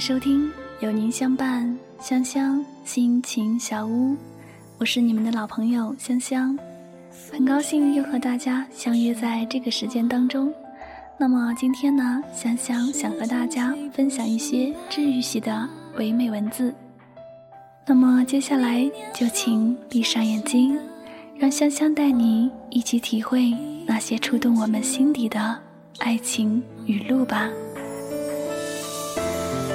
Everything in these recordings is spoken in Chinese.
收听有您相伴，香香心情小屋，我是你们的老朋友香香，很高兴又和大家相约在这个时间当中。那么今天呢，香香想和大家分享一些治愈系的唯美文字。那么接下来就请闭上眼睛，让香香带你一起体会那些触动我们心底的爱情语录吧。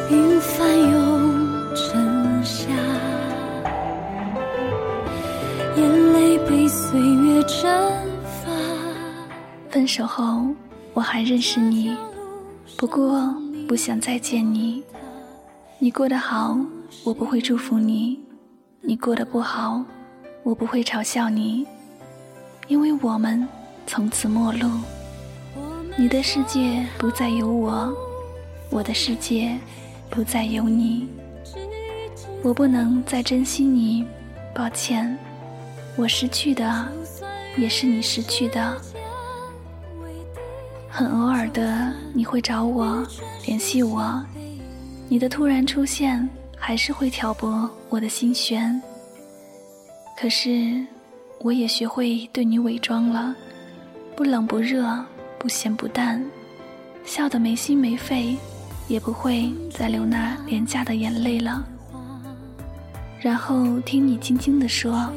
云翻涌成夏，眼泪被岁月蒸发。分手后，我还认识你，不过不想再见你。你过得好，我不会祝福你；你过得不好，我不会嘲笑你，因为我们从此陌路。你的世界不再有我，我的世界。不再有你，我不能再珍惜你，抱歉，我失去的也是你失去的。很偶尔的你会找我联系我，你的突然出现还是会挑拨我的心弦。可是我也学会对你伪装了，不冷不热，不咸不淡，笑得没心没肺。也不会再流那廉价的眼泪了。然后听你轻轻地说：“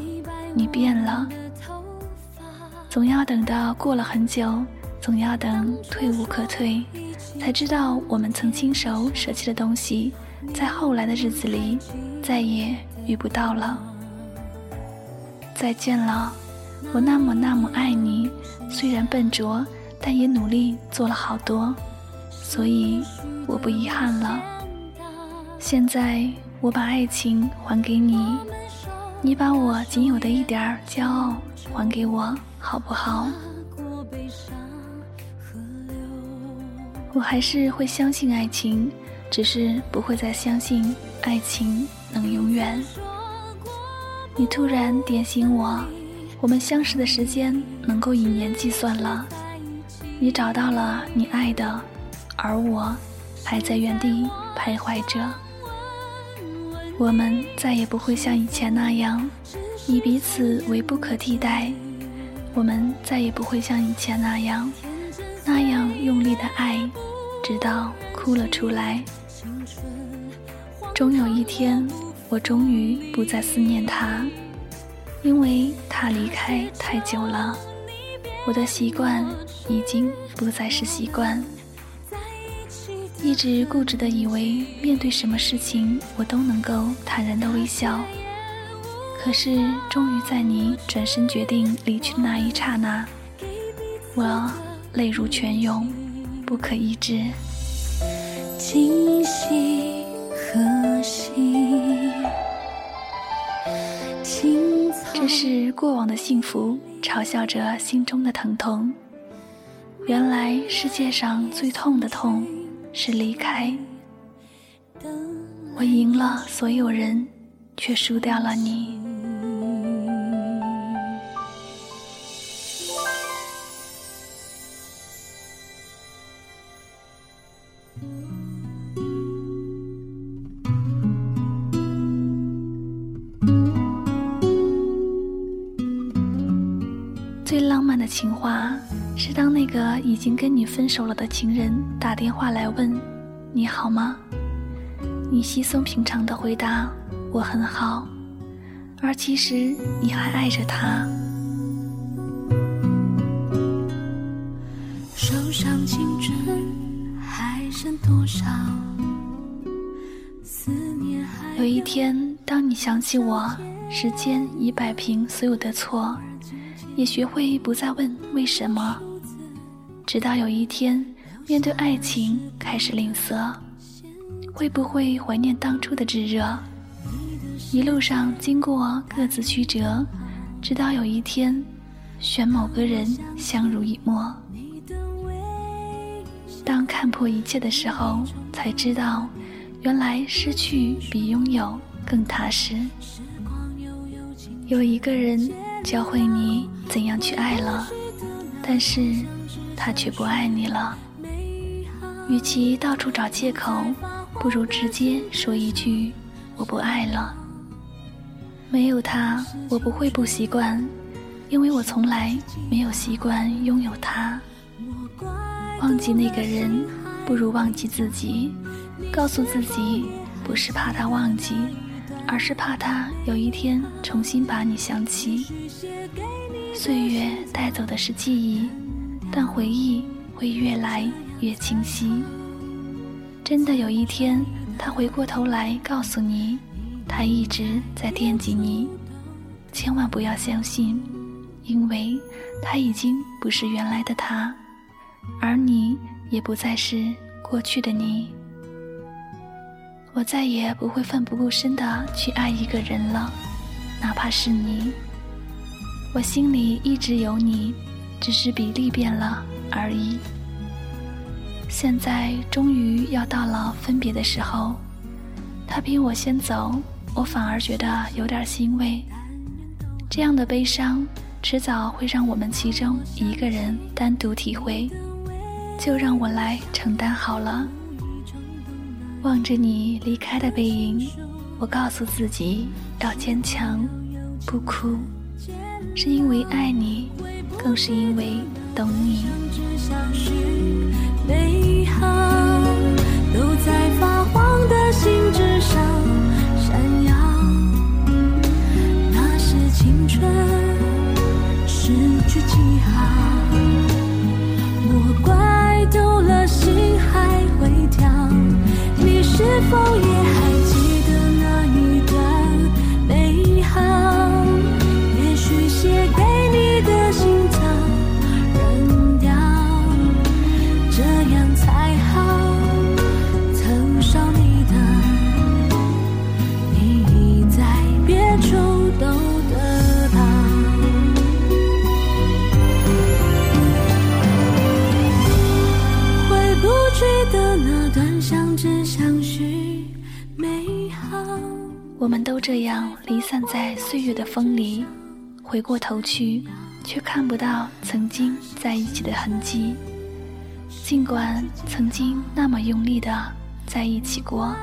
你变了。”总要等到过了很久，总要等退无可退，才知道我们曾亲手舍弃的东西，在后来的日子里再也遇不到了。再见了，我那么那么爱你，虽然笨拙，但也努力做了好多，所以。我不遗憾了。现在我把爱情还给你，你把我仅有的一点骄傲还给我，好不好？我还是会相信爱情，只是不会再相信爱情能永远。你突然点醒我，我们相识的时间能够以年计算了。你找到了你爱的，而我。还在原地徘徊着，我们再也不会像以前那样以彼此为不可替代，我们再也不会像以前那样那样用力的爱，直到哭了出来。终有一天，我终于不再思念他，因为他离开太久了，我的习惯已经不再是习惯。一直固执的以为，面对什么事情我都能够坦然的微笑。可是，终于在你转身决定离去的那一刹那，我泪如泉涌，不可抑制。今夕何夕？这是过往的幸福，嘲笑着心中的疼痛。原来世界上最痛的痛。是离开，我赢了所有人，却输掉了你。最浪漫的情话。是当那个已经跟你分手了的情人打电话来问你好吗？你稀松平常的回答我很好，而其实你还爱着他。手上青春还剩多少？思念还有一天，当你想起我，时间已摆平所有的错，也学会不再问为什么。直到有一天，面对爱情开始吝啬，会不会怀念当初的炙热？一路上经过各自曲折，直到有一天，选某个人相濡以沫。当看破一切的时候，才知道，原来失去比拥有更踏实。有一个人教会你怎样去爱了，但是。他却不爱你了。与其到处找借口，不如直接说一句“我不爱了”。没有他，我不会不习惯，因为我从来没有习惯拥有他。忘记那个人，不如忘记自己。告诉自己，不是怕他忘记，而是怕他有一天重新把你想起。岁月带走的是记忆，但回忆会越来越清晰。真的有一天，他回过头来告诉你，他一直在惦记你，千万不要相信，因为他已经不是原来的他，而你也不再是过去的你。我再也不会奋不顾身的去爱一个人了，哪怕是你。我心里一直有你，只是比例变了而已。现在终于要到了分别的时候，他比我先走，我反而觉得有点欣慰。这样的悲伤，迟早会让我们其中一个人单独体会，就让我来承担好了。望着你离开的背影，我告诉自己要坚强，不哭，是因为爱你，更是因为懂你。美好都在发黄的信纸上闪耀，那是青春失去记号。莫怪丢了心还会跳。你是否也这样离散在岁月的风里，回过头去，却看不到曾经在一起的痕迹。尽管曾经那么用力的在一起过，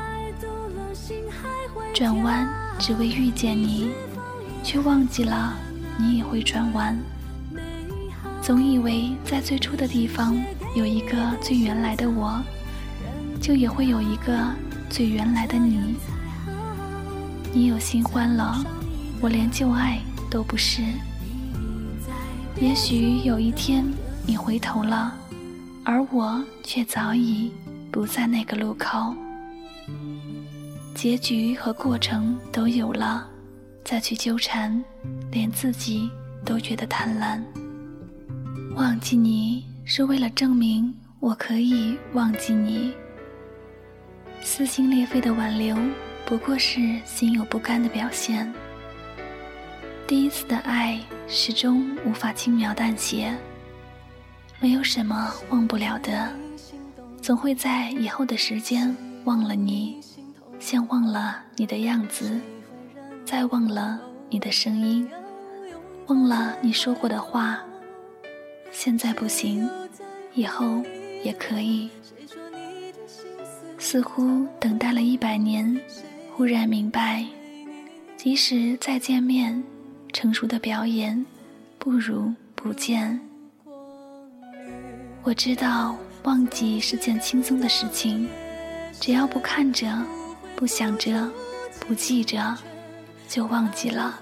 转弯只为遇见你，却忘记了你也会转弯。总以为在最初的地方有一个最原来的我，就也会有一个最原来的你。你有新欢了，我连旧爱都不是。也许有一天你回头了，而我却早已不在那个路口。结局和过程都有了，再去纠缠，连自己都觉得贪婪。忘记你是为了证明我可以忘记你，撕心裂肺的挽留。不过是心有不甘的表现。第一次的爱始终无法轻描淡写，没有什么忘不了的，总会在以后的时间忘了你，像忘了你的样子，再忘了你的声音，忘了你说过的话。现在不行，以后也可以。似乎等待了一百年。忽然明白，即使再见面，成熟的表演不如不见。我知道忘记是件轻松的事情，只要不看着、不想着、不记着，就忘记了。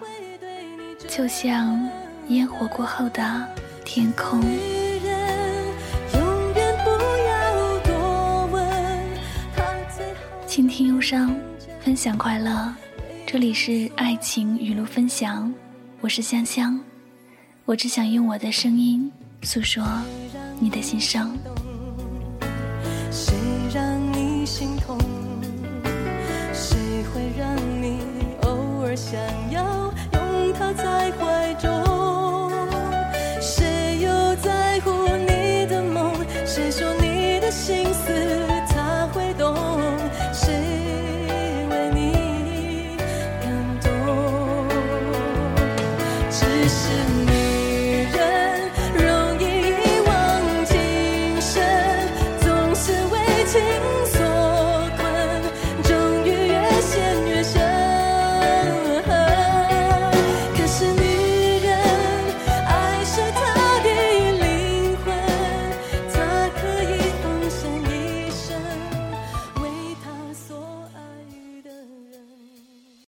就像烟火过后的天空。倾听忧伤。分享快乐，这里是爱情语录分享，我是香香，我只想用我的声音诉说你的心声。谁让你心痛？谁会让你偶尔想要拥他在怀中？清醒